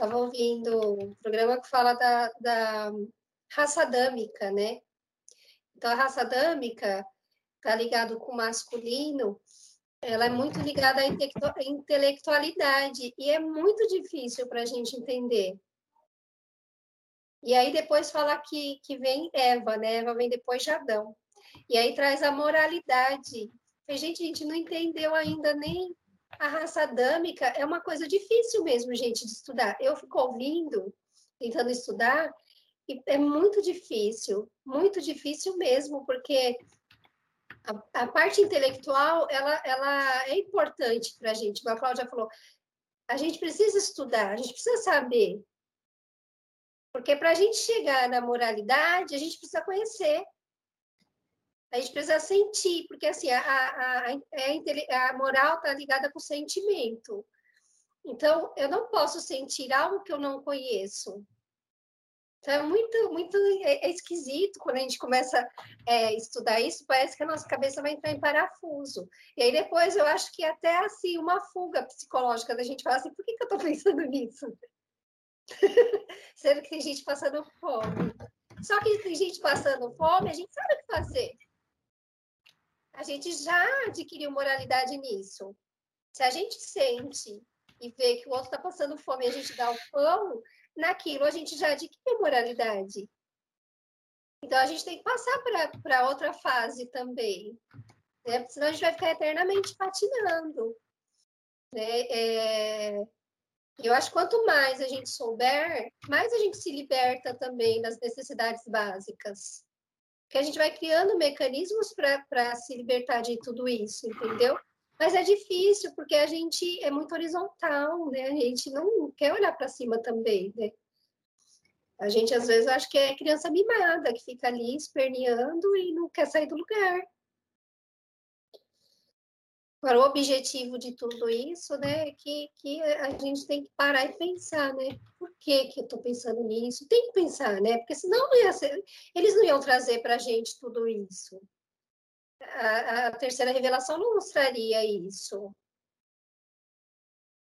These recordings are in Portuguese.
estava ouvindo um programa que fala da, da raça dâmica, né? Então, a raça dâmica está ligado com o masculino, ela é muito ligada à intelectualidade e é muito difícil para a gente entender. E aí depois fala que, que vem Eva, né? Eva vem depois de Adão. E aí traz a moralidade. Gente, a gente não entendeu ainda nem a raça adâmica. É uma coisa difícil mesmo, gente, de estudar. Eu fico ouvindo, tentando estudar, e é muito difícil, muito difícil mesmo, porque a, a parte intelectual, ela, ela é importante para a gente. Como a Cláudia falou, a gente precisa estudar, a gente precisa saber. Porque para a gente chegar na moralidade, a gente precisa conhecer. A gente precisa sentir, porque assim, a, a, a, é a moral está ligada com o sentimento. Então, eu não posso sentir algo que eu não conheço. Então, é muito, muito é, é esquisito quando a gente começa a é, estudar isso, parece que a nossa cabeça vai entrar em parafuso. E aí depois eu acho que até assim, uma fuga psicológica da gente falar assim, por que, que eu estou pensando nisso? Sendo que tem gente passando fome. Só que tem gente passando fome, a gente sabe o que fazer. A gente já adquiriu moralidade nisso. Se a gente sente e vê que o outro está passando fome e a gente dá o pão, naquilo a gente já adquiriu moralidade. Então a gente tem que passar para outra fase também. Né? Senão a gente vai ficar eternamente patinando. Né? É... Eu acho que quanto mais a gente souber, mais a gente se liberta também das necessidades básicas. Que a gente vai criando mecanismos para se libertar de tudo isso, entendeu? Mas é difícil, porque a gente é muito horizontal, né? A gente não quer olhar para cima também, né? A gente, às vezes, acha que é criança mimada, que fica ali esperneando e não quer sair do lugar. Agora, o objetivo de tudo isso, né, é que, que a gente tem que parar e pensar, né? Por que, que eu estou pensando nisso? Tem que pensar, né? Porque senão não ser, eles não iam trazer para a gente tudo isso a, a terceira revelação não mostraria isso.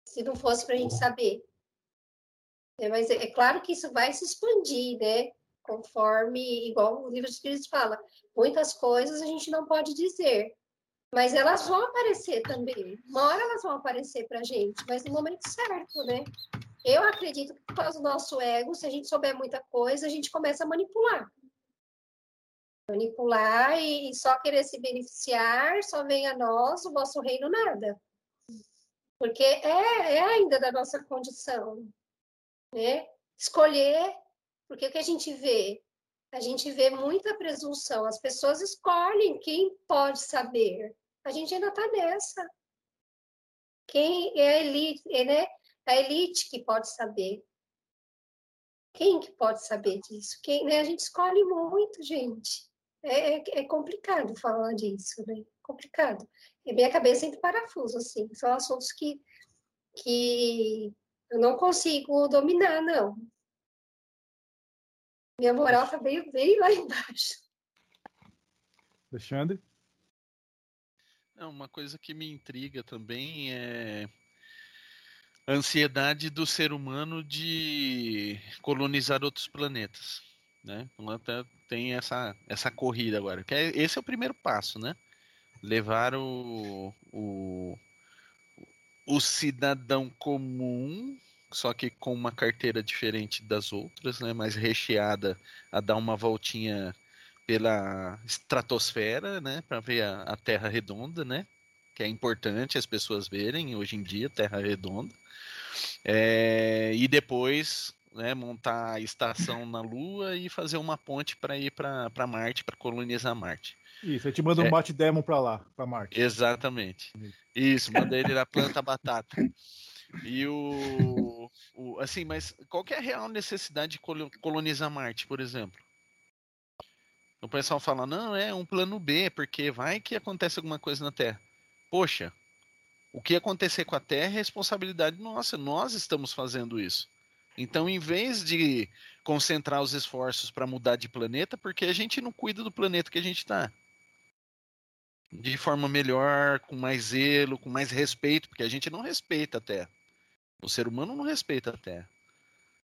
Se não fosse para a gente saber. É, mas é, é, claro que isso vai se expandir, né? Conforme, igual o livro dos Espíritos fala, muitas coisas a gente não pode dizer, mas elas vão aparecer também. Uma hora elas vão aparecer para gente, mas no momento certo, né? Eu acredito que por causa do nosso ego, se a gente souber muita coisa, a gente começa a manipular manipular e, só querer se beneficiar, só vem a nós, o vosso reino nada. Porque é, é ainda da nossa condição, né? Escolher, porque o que a gente vê? A gente vê muita presunção, as pessoas escolhem quem pode saber. A gente ainda está nessa. Quem é a elite, é, né? A elite que pode saber. Quem que pode saber disso? Quem, né? A gente escolhe muito, gente é, é, é complicado falar disso, né? Complicado. E minha cabeça entra parafuso, assim. São assuntos que, que eu não consigo dominar, não. Minha moral tá bem, bem lá embaixo. Alexandre? Não, uma coisa que me intriga também é a ansiedade do ser humano de colonizar outros planetas né? Então até tem essa, essa corrida agora. Que é, esse é o primeiro passo, né? Levar o, o, o cidadão comum, só que com uma carteira diferente das outras, né? Mais recheada a dar uma voltinha pela estratosfera, né? Para ver a, a Terra redonda, né? Que é importante as pessoas verem hoje em dia Terra redonda. É, e depois né, montar a estação na Lua e fazer uma ponte para ir para Marte, para colonizar Marte. Isso, a gente manda é. um bate-demo para lá, para Marte. Exatamente. Isso, manda ele na planta batata. E o, o, Assim, mas qual é a real necessidade de colonizar Marte, por exemplo? O pessoal fala, não, é um plano B, porque vai que acontece alguma coisa na Terra. Poxa, o que acontecer com a Terra é responsabilidade nossa, nós estamos fazendo isso. Então, em vez de concentrar os esforços para mudar de planeta, porque a gente não cuida do planeta que a gente está. De forma melhor, com mais zelo, com mais respeito, porque a gente não respeita a Terra. O ser humano não respeita a Terra.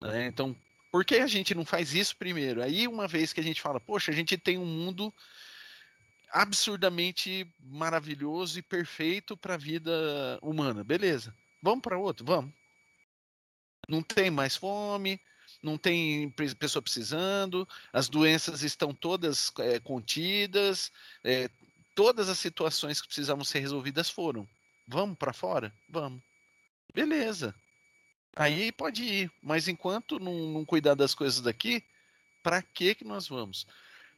Né? Então, por que a gente não faz isso primeiro? Aí, uma vez que a gente fala, poxa, a gente tem um mundo absurdamente maravilhoso e perfeito para a vida humana, beleza? Vamos para outro, vamos. Não tem mais fome, não tem pessoa precisando, as doenças estão todas é, contidas, é, todas as situações que precisavam ser resolvidas foram. Vamos para fora? Vamos. Beleza. Aí pode ir, mas enquanto não, não cuidar das coisas daqui, para que que nós vamos?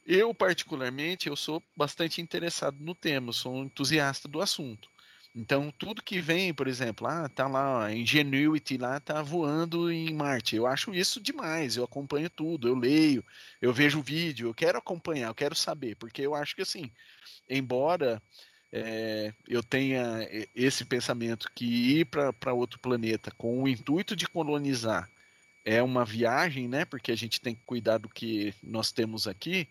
Eu particularmente eu sou bastante interessado no tema, sou um entusiasta do assunto. Então, tudo que vem, por exemplo, ah, tá lá, a Ingenuity lá tá voando em Marte. Eu acho isso demais. Eu acompanho tudo, eu leio, eu vejo vídeo, eu quero acompanhar, eu quero saber, porque eu acho que assim, embora é, eu tenha esse pensamento que ir para outro planeta com o intuito de colonizar é uma viagem, né? Porque a gente tem que cuidar do que nós temos aqui.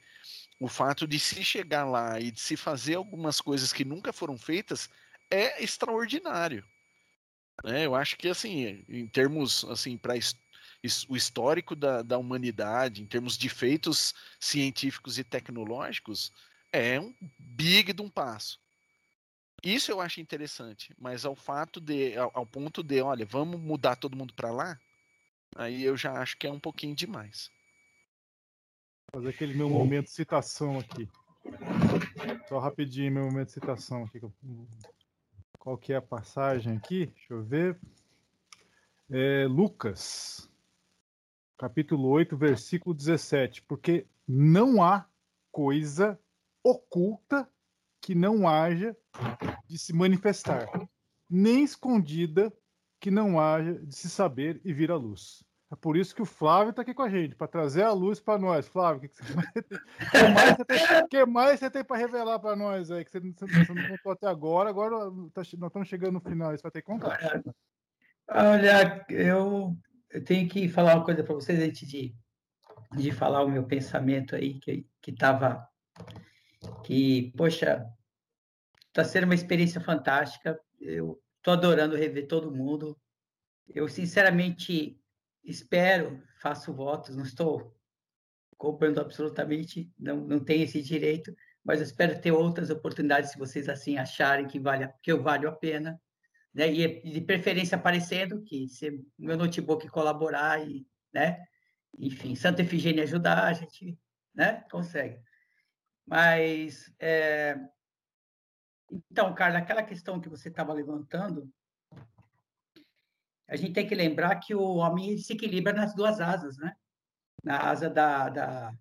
O fato de se chegar lá e de se fazer algumas coisas que nunca foram feitas é extraordinário. É, eu acho que assim, em termos assim para o histórico da, da humanidade, em termos de feitos científicos e tecnológicos, é um big de um passo. Isso eu acho interessante, mas ao fato de, ao, ao ponto de, olha, vamos mudar todo mundo para lá, aí eu já acho que é um pouquinho demais. Fazer aquele meu momento de citação aqui. Só rapidinho meu momento de citação aqui. Qual que é a passagem aqui? Deixa eu ver. É, Lucas, capítulo 8, versículo 17. Porque não há coisa oculta que não haja de se manifestar, nem escondida que não haja de se saber e vir à luz. É por isso que o Flávio está aqui com a gente, para trazer a luz para nós. Flávio, o que, que, que, mais você tem, que mais você tem para revelar para nós aí, que você, você, não contou até agora, agora tá, nós estamos chegando no final, você vai ter que contar. Olha, eu, eu tenho que falar uma coisa para vocês antes de, de falar o meu pensamento aí, que estava. Que, poxa, está sendo uma experiência fantástica. Eu estou adorando rever todo mundo. Eu, sinceramente, espero, faço votos, não estou comprando absolutamente, não, não tenho esse direito, mas eu espero ter outras oportunidades se vocês assim acharem que vale que eu valho a pena, né? E de preferência aparecendo que se meu notebook colaborar e, né? Enfim, Santa Efigênia ajudar, a gente, né? Consegue. Mas é... então, Carla, aquela questão que você estava levantando, a gente tem que lembrar que o homem se equilibra nas duas asas, né? Na asa da, da,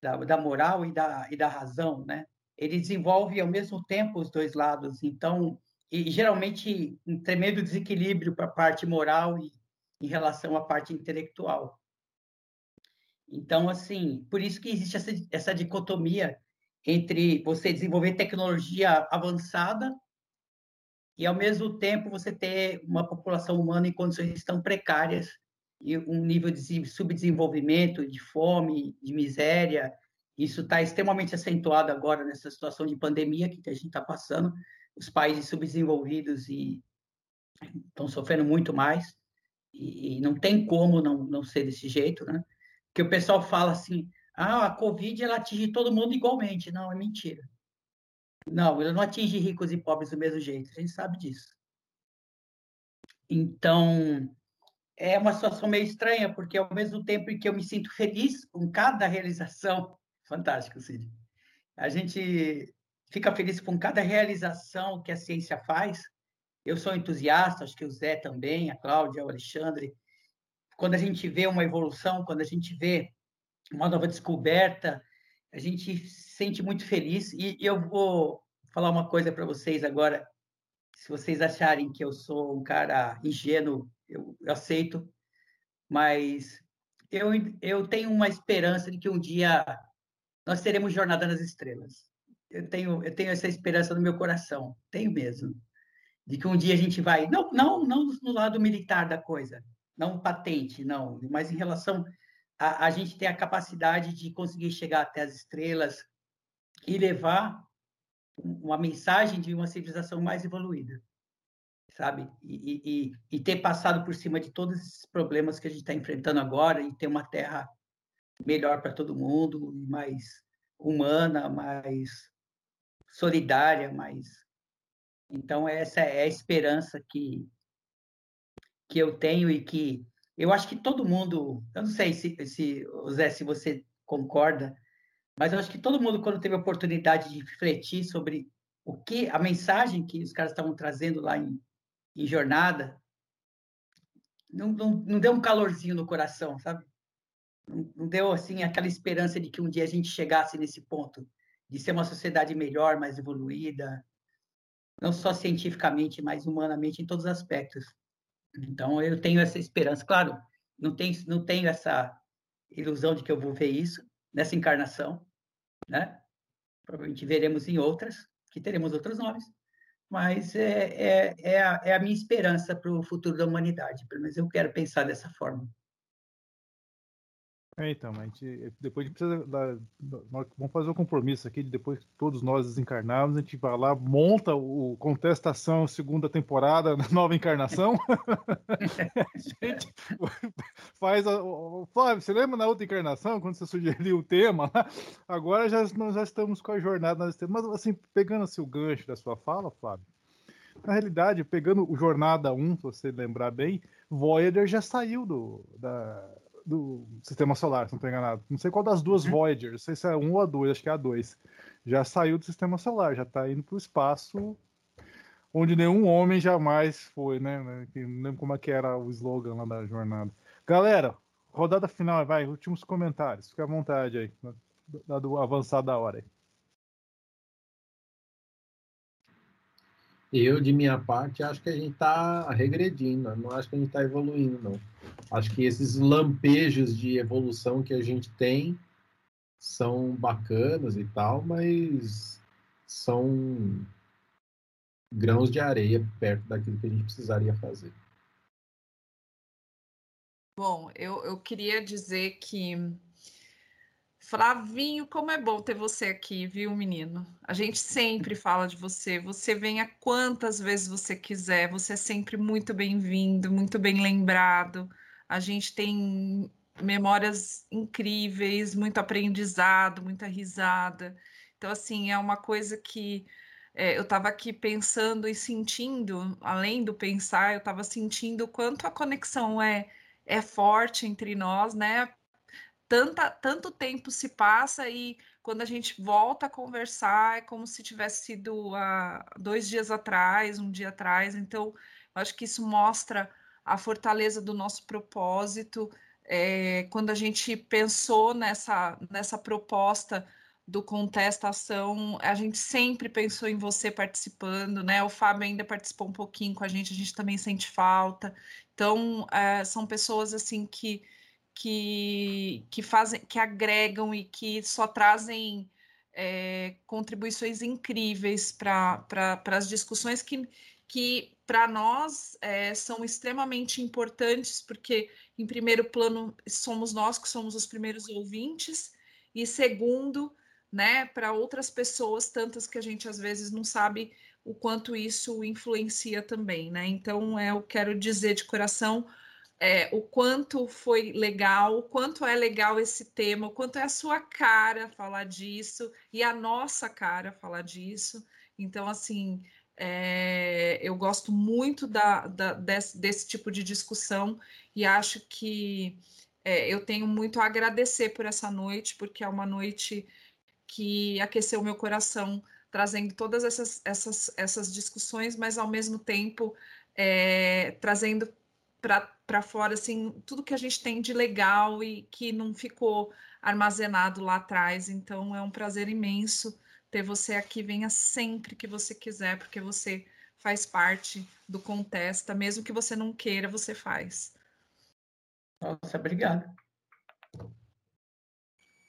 da, da moral e da, e da razão, né? Ele desenvolve ao mesmo tempo os dois lados. Então, e geralmente um tremendo desequilíbrio para a parte moral e em relação à parte intelectual. Então, assim, por isso que existe essa, essa dicotomia entre você desenvolver tecnologia avançada e, ao mesmo tempo, você ter uma população humana em condições tão precárias e um nível de subdesenvolvimento, de fome, de miséria. Isso está extremamente acentuado agora nessa situação de pandemia que a gente está passando. Os países subdesenvolvidos estão sofrendo muito mais e, não tem como não, não ser desse jeito, né? Que o pessoal fala assim, ah, a Covid ela atinge todo mundo igualmente. Não, é mentira. Não, ele não atinge ricos e pobres do mesmo jeito, a gente sabe disso. Então, é uma situação meio estranha, porque ao mesmo tempo em que eu me sinto feliz com cada realização, fantástico, Cid. A gente fica feliz com cada realização que a ciência faz. Eu sou entusiasta, acho que o Zé também, a Cláudia, o Alexandre. Quando a gente vê uma evolução, quando a gente vê uma nova descoberta, a gente se sente muito feliz. E eu vou falar uma coisa para vocês agora. Se vocês acharem que eu sou um cara ingênuo, eu, eu aceito. Mas eu, eu tenho uma esperança de que um dia nós teremos Jornada nas Estrelas. Eu tenho, eu tenho essa esperança no meu coração, tenho mesmo. De que um dia a gente vai. Não, não, não no lado militar da coisa, não patente, não, mas em relação a, a gente tem a capacidade de conseguir chegar até as estrelas e levar uma mensagem de uma civilização mais evoluída. sabe? E, e, e, ter passado por cima de todos esses problemas que a gente está enfrentando agora e ter uma terra melhor para todo mundo, mais humana, mais solidária, mais. Então, essa é a esperança que, que eu tenho e que eu acho que todo mundo. Eu não sei se, se Zé, se você concorda, mas eu acho que todo mundo, quando teve a oportunidade de refletir sobre o que a mensagem que os caras estavam trazendo lá em, em jornada, não, não, não deu um calorzinho no coração, sabe? Não, não deu assim aquela esperança de que um dia a gente chegasse nesse ponto de ser uma sociedade melhor, mais evoluída, não só cientificamente, mas humanamente em todos os aspectos. Então eu tenho essa esperança, claro, não tenho não tenho essa ilusão de que eu vou ver isso nessa encarnação, né? Provavelmente veremos em outras, que teremos outros nomes, mas é, é, é, a, é a minha esperança para o futuro da humanidade, pelo menos eu quero pensar dessa forma. É, então, a gente, depois a gente precisa. Da, vamos fazer um compromisso aqui, de depois que todos nós desencarnarmos, a gente vai lá, monta o Contestação segunda temporada, nova encarnação. a gente faz. A, o, Flávio, você lembra na outra encarnação, quando você sugeriu o tema? Agora já, nós já estamos com a jornada. Mas, assim, pegando assim, o gancho da sua fala, Flávio, na realidade, pegando o Jornada 1, se você lembrar bem, Voyager já saiu do, da, do sistema solar, se não estou enganado. Não sei qual das duas uhum. Voyagers, não sei se é um ou a dois, acho que é a dois. Já saiu do sistema solar, já está indo para o espaço onde nenhum homem jamais foi, né? não lembro como é que era o slogan lá da jornada. Galera, rodada final, vai, últimos comentários. Fica à vontade aí, dado avançar da hora aí. Eu, de minha parte, acho que a gente está regredindo, não acho que a gente está evoluindo, não. Acho que esses lampejos de evolução que a gente tem são bacanas e tal, mas são grãos de areia perto daquilo que a gente precisaria fazer. Bom, eu, eu queria dizer que Flavinho, como é bom ter você aqui, viu, menino? A gente sempre fala de você. Você venha quantas vezes você quiser. Você é sempre muito bem-vindo, muito bem lembrado. A gente tem memórias incríveis, muito aprendizado, muita risada. Então, assim, é uma coisa que é, eu estava aqui pensando e sentindo, além do pensar, eu estava sentindo o quanto a conexão é, é forte entre nós, né? Tanta, tanto tempo se passa e quando a gente volta a conversar é como se tivesse sido há dois dias atrás, um dia atrás. Então, eu acho que isso mostra a fortaleza do nosso propósito. É, quando a gente pensou nessa, nessa proposta do Contestação, a gente sempre pensou em você participando, né? O Fábio ainda participou um pouquinho com a gente, a gente também sente falta. Então, é, são pessoas assim que que, que fazem, que agregam e que só trazem é, contribuições incríveis para as discussões que, que para nós é, são extremamente importantes, porque, em primeiro plano, somos nós que somos os primeiros ouvintes, e segundo, né, para outras pessoas, tantas que a gente às vezes não sabe o quanto isso influencia também, né? Então, é, eu quero dizer de coração é, o quanto foi legal, o quanto é legal esse tema, o quanto é a sua cara falar disso e a nossa cara falar disso. Então, assim, é, eu gosto muito da, da desse, desse, tipo de discussão e acho que é, eu tenho muito a agradecer por essa noite, porque é uma noite que aqueceu meu coração, trazendo todas essas, essas, essas discussões, mas ao mesmo tempo é, trazendo para fora assim tudo que a gente tem de legal e que não ficou armazenado lá atrás. Então é um prazer imenso ter você aqui. Venha sempre que você quiser, porque você faz parte do Contesta, mesmo que você não queira, você faz. Nossa, obrigado.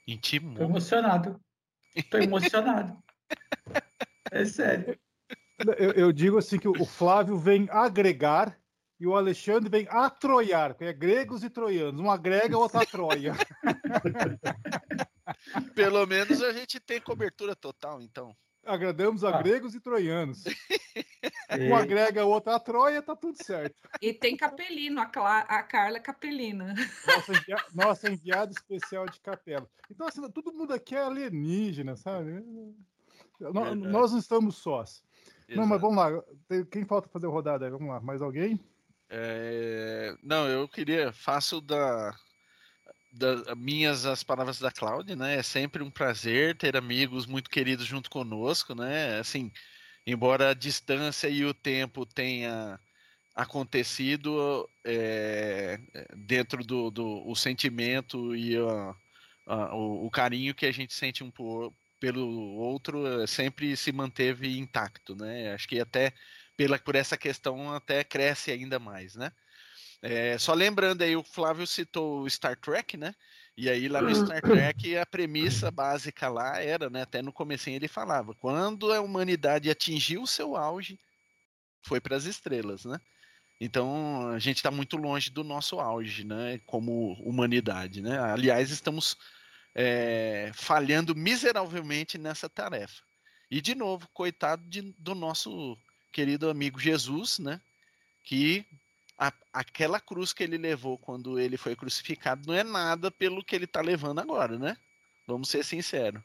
Estou emocionado. Estou emocionado. é sério. Eu, eu, digo assim que o Flávio vem agregar e o Alexandre vem atroiar, que é gregos e troianos. Um agrega, outro atroia. Pelo menos a gente tem cobertura total, então. Agradamos a ah. gregos e troianos. Um agrega outro a Troia, tá tudo certo. E tem Capelino, a, Cla a Carla Capelina. Nossa, envia nossa enviada especial de capela. Então, assim, todo mundo aqui é alienígena, sabe? Nós, nós não estamos sós. Exato. Não, mas vamos lá. Quem falta fazer rodada aí? Vamos lá. Mais alguém? É... Não, eu queria. Faço da, da, minhas as palavras da Cláudia, né? É sempre um prazer ter amigos muito queridos junto conosco, né? Assim, embora a distância e o tempo tenha acontecido é, dentro do, do o sentimento e a, a, o, o, carinho que a gente sente um por, pelo outro é, sempre se manteve intacto, né? Acho que até pela, por essa questão até cresce ainda mais, né? É, só lembrando aí, o Flávio citou o Star Trek, né? E aí lá no Star Trek a premissa básica lá era, né? Até no comecinho ele falava, quando a humanidade atingiu o seu auge, foi para as estrelas, né? Então a gente está muito longe do nosso auge, né? Como humanidade, né? Aliás, estamos é, falhando miseravelmente nessa tarefa. E de novo, coitado de, do nosso querido amigo Jesus, né? Que a, aquela cruz que ele levou quando ele foi crucificado não é nada pelo que ele está levando agora, né? Vamos ser sinceros.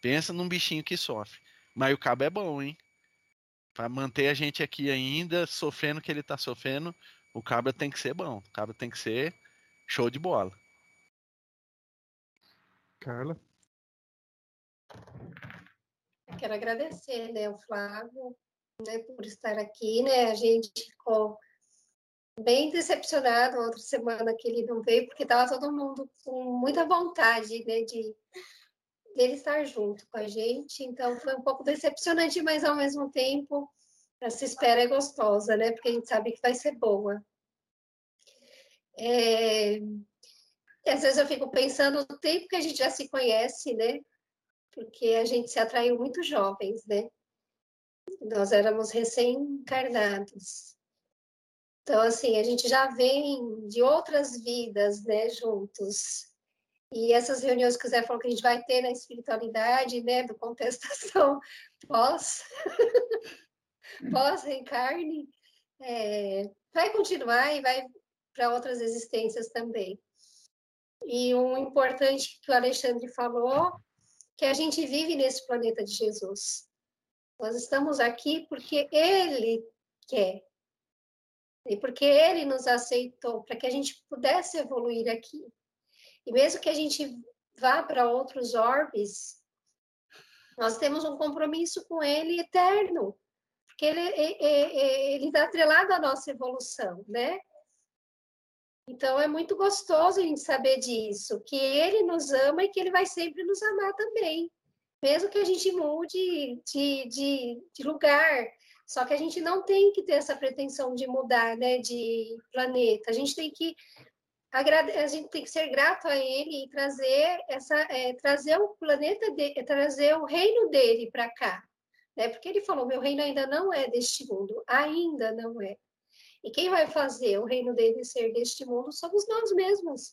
Pensa num bichinho que sofre. Mas o cabo é bom, hein? Para manter a gente aqui ainda sofrendo o que ele está sofrendo, o cabra tem que ser bom. O cabra tem que ser show de bola. Carla? Eu quero agradecer, né, o Flávio, né, por estar aqui, né? A gente ficou bem decepcionado outra semana que ele não veio, porque estava todo mundo com muita vontade né, de dele estar junto com a gente. Então foi um pouco decepcionante, mas ao mesmo tempo essa espera é gostosa, né? Porque a gente sabe que vai ser boa. É... Às vezes eu fico pensando no tempo que a gente já se conhece, né? Porque a gente se atraiu muito jovens, né? Nós éramos recém-encarnados. Então, assim, a gente já vem de outras vidas, né, juntos. E essas reuniões que o Zé falou que a gente vai ter na espiritualidade, né, do contestação pós, pós-reencarne, é, vai continuar e vai para outras existências também. E um importante que o Alexandre falou, que a gente vive nesse planeta de Jesus. Nós estamos aqui porque Ele quer, e porque ele nos aceitou para que a gente pudesse evoluir aqui. E mesmo que a gente vá para outros orbes, nós temos um compromisso com ele eterno, porque ele ele está atrelado à nossa evolução, né? Então é muito gostoso a gente saber disso, que ele nos ama e que ele vai sempre nos amar também, mesmo que a gente mude de, de, de lugar, só que a gente não tem que ter essa pretensão de mudar, né, de planeta. A gente tem que a gente tem que ser grato a ele e trazer essa é, trazer o planeta de, trazer o reino dele para cá, né? Porque ele falou, meu reino ainda não é deste mundo, ainda não é. E quem vai fazer o reino dele ser deste mundo somos nós mesmos.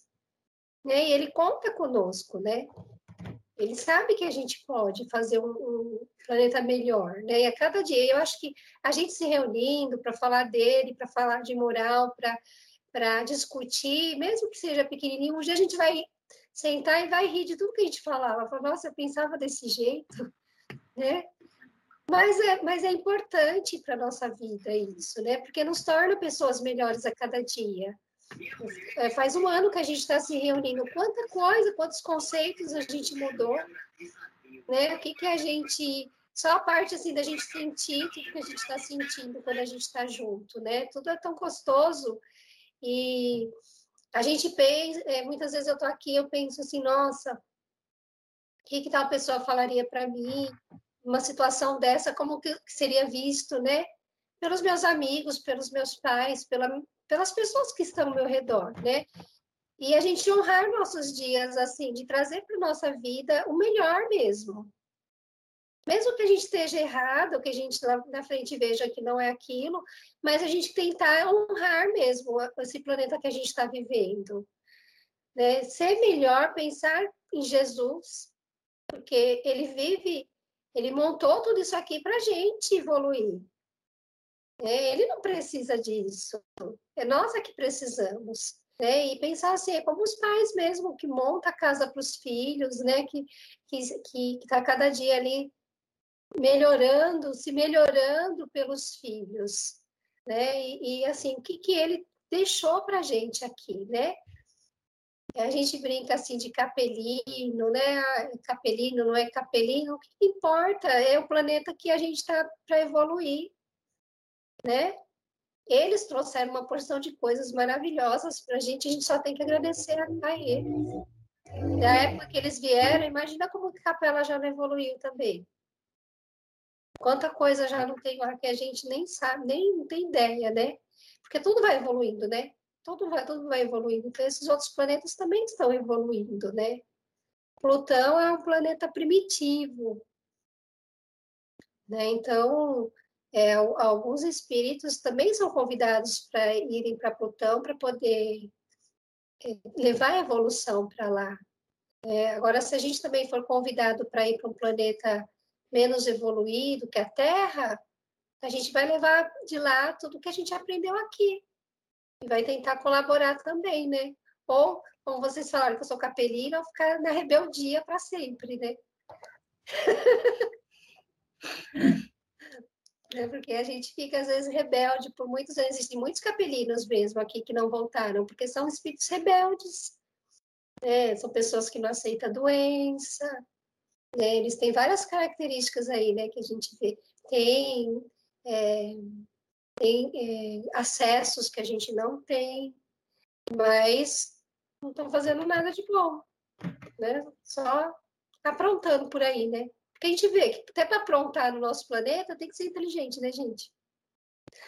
Né? E ele conta conosco, né? Ele sabe que a gente pode fazer um, um planeta melhor, né? E a cada dia, eu acho que a gente se reunindo para falar dele, para falar de moral, para discutir, mesmo que seja pequenininho, um dia a gente vai sentar e vai rir de tudo que a gente falava. Falar, nossa, eu pensava desse jeito, né? Mas é, mas é importante para a nossa vida isso, né? Porque nos torna pessoas melhores a cada dia. É, faz um ano que a gente está se reunindo. Quanta coisa, quantos conceitos a gente mudou, né? O que, que a gente. Só a parte assim da gente sentir o que, a gente está sentindo quando a gente está junto, né? Tudo é tão gostoso. E a gente pensa, é, muitas vezes eu estou aqui, eu penso assim, nossa, o que, que tal pessoa falaria para mim? Uma situação dessa, como que seria visto, né? Pelos meus amigos, pelos meus pais, pela, pelas pessoas que estão ao meu redor, né? E a gente honrar nossos dias, assim, de trazer para nossa vida o melhor mesmo. Mesmo que a gente esteja errado, que a gente lá na frente veja que não é aquilo, mas a gente tentar honrar mesmo esse planeta que a gente está vivendo. Né? Ser melhor, pensar em Jesus, porque ele vive, ele montou tudo isso aqui para a gente evoluir. É, ele não precisa disso. É nós é que precisamos. Né? E pensar assim, é como os pais mesmo, que monta a casa para os filhos, né? Que está que, que tá cada dia ali melhorando, se melhorando pelos filhos. Né? E, e assim, o que, que ele deixou para a gente aqui, né? A gente brinca assim de capelino, né? Ah, capelino não é capelino, o que importa é o planeta que a gente está para evoluir, né? Eles trouxeram uma porção de coisas maravilhosas para a gente, a gente só tem que agradecer a, eles. Da época que eles vieram, imagina como a capela já não evoluiu também. Quanta coisa já não tem lá que a gente nem sabe, nem tem ideia, né? Porque tudo vai evoluindo, né? Tudo vai, tudo vai evoluindo. Então, esses outros planetas também estão evoluindo, né? Plutão é um planeta primitivo, né? Então, é, alguns espíritos também são convidados para irem para Plutão para poder é, levar a evolução para lá. É, agora, se a gente também for convidado para ir para um planeta menos evoluído que a Terra, a gente vai levar de lá tudo que a gente aprendeu aqui e vai tentar colaborar também, né? Ou, como vocês falaram que eu sou capelina, eu ficar na rebeldia para sempre, né? é porque a gente fica, às vezes, rebelde por muitos anos. Existem muitos capelinos mesmo aqui que não voltaram, porque são espíritos rebeldes. Né? São pessoas que não aceitam doença. Né? Eles têm várias características aí, né, que a gente vê. Tem, é, tem é, acessos que a gente não tem, mas não estão fazendo nada de bom. Né? Só aprontando por aí, né? Porque a gente vê que até para aprontar no nosso planeta tem que ser inteligente, né, gente?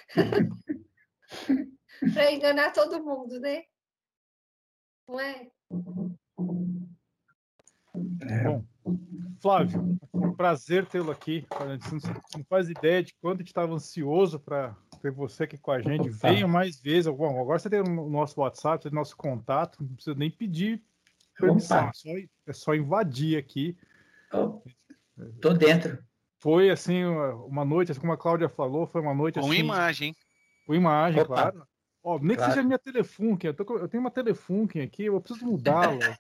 para enganar todo mundo, né? Não é? é. Bom, Flávio, um prazer tê-lo aqui. Você não faz ideia de quanto a gente estava ansioso para ter você aqui com a gente. Venha mais vezes. Bom, agora você tem o nosso WhatsApp, tem o nosso contato, não precisa nem pedir permissão, é só, é só invadir aqui. Tô dentro. Foi assim, uma noite, assim como a Cláudia falou, foi uma noite com assim. Com imagem. Com imagem, Opa. claro. Ó, nem claro. que seja minha Telefunken, eu, tô, eu tenho uma Telefunken aqui, eu preciso mudá-la.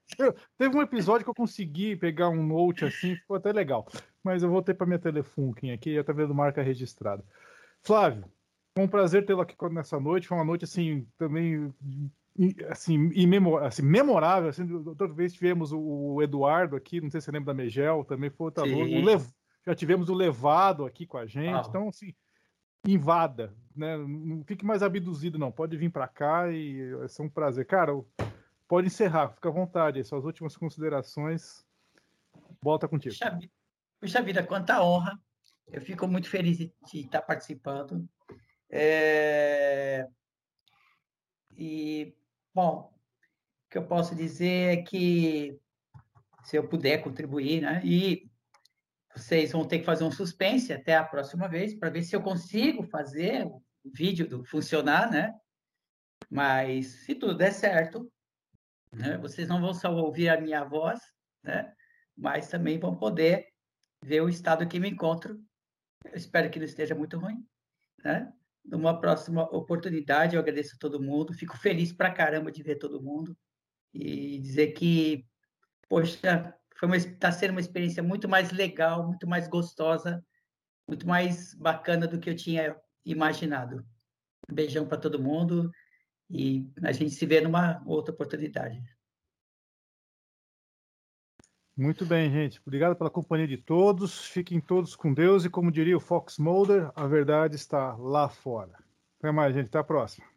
teve um episódio que eu consegui pegar um note assim, ficou até legal. Mas eu vou ter para minha Telefunken aqui, já tá vendo marca registrada. Flávio, foi um prazer tê-lo aqui nessa noite, foi uma noite assim, também assim, imemor assim, memorável, assim, outra vez tivemos o Eduardo aqui, não sei se você lembra da Megel, também foi outra noite. Lev... Já tivemos o Levado aqui com a gente, ah. então assim, invada, né? Não fique mais abduzido não, pode vir para cá e vai ser um prazer. Cara, pode encerrar, fica à vontade, suas últimas considerações, volta contigo. Puxa, puxa vida, quanta honra, eu fico muito feliz de estar participando. É... E Bom, o que eu posso dizer é que, se eu puder contribuir, né? E vocês vão ter que fazer um suspense até a próxima vez para ver se eu consigo fazer o vídeo do funcionar, né? Mas se tudo der certo, né? Vocês não vão só ouvir a minha voz, né? Mas também vão poder ver o estado que me encontro. Eu espero que não esteja muito ruim, né? Numa próxima oportunidade. Eu agradeço a todo mundo, fico feliz pra caramba de ver todo mundo e dizer que, poxa, está sendo uma experiência muito mais legal, muito mais gostosa, muito mais bacana do que eu tinha imaginado. Um beijão para todo mundo e a gente se vê numa outra oportunidade. Muito bem, gente. Obrigado pela companhia de todos. Fiquem todos com Deus e, como diria o Fox Mulder, a verdade está lá fora. Até mais, gente. Até a próxima.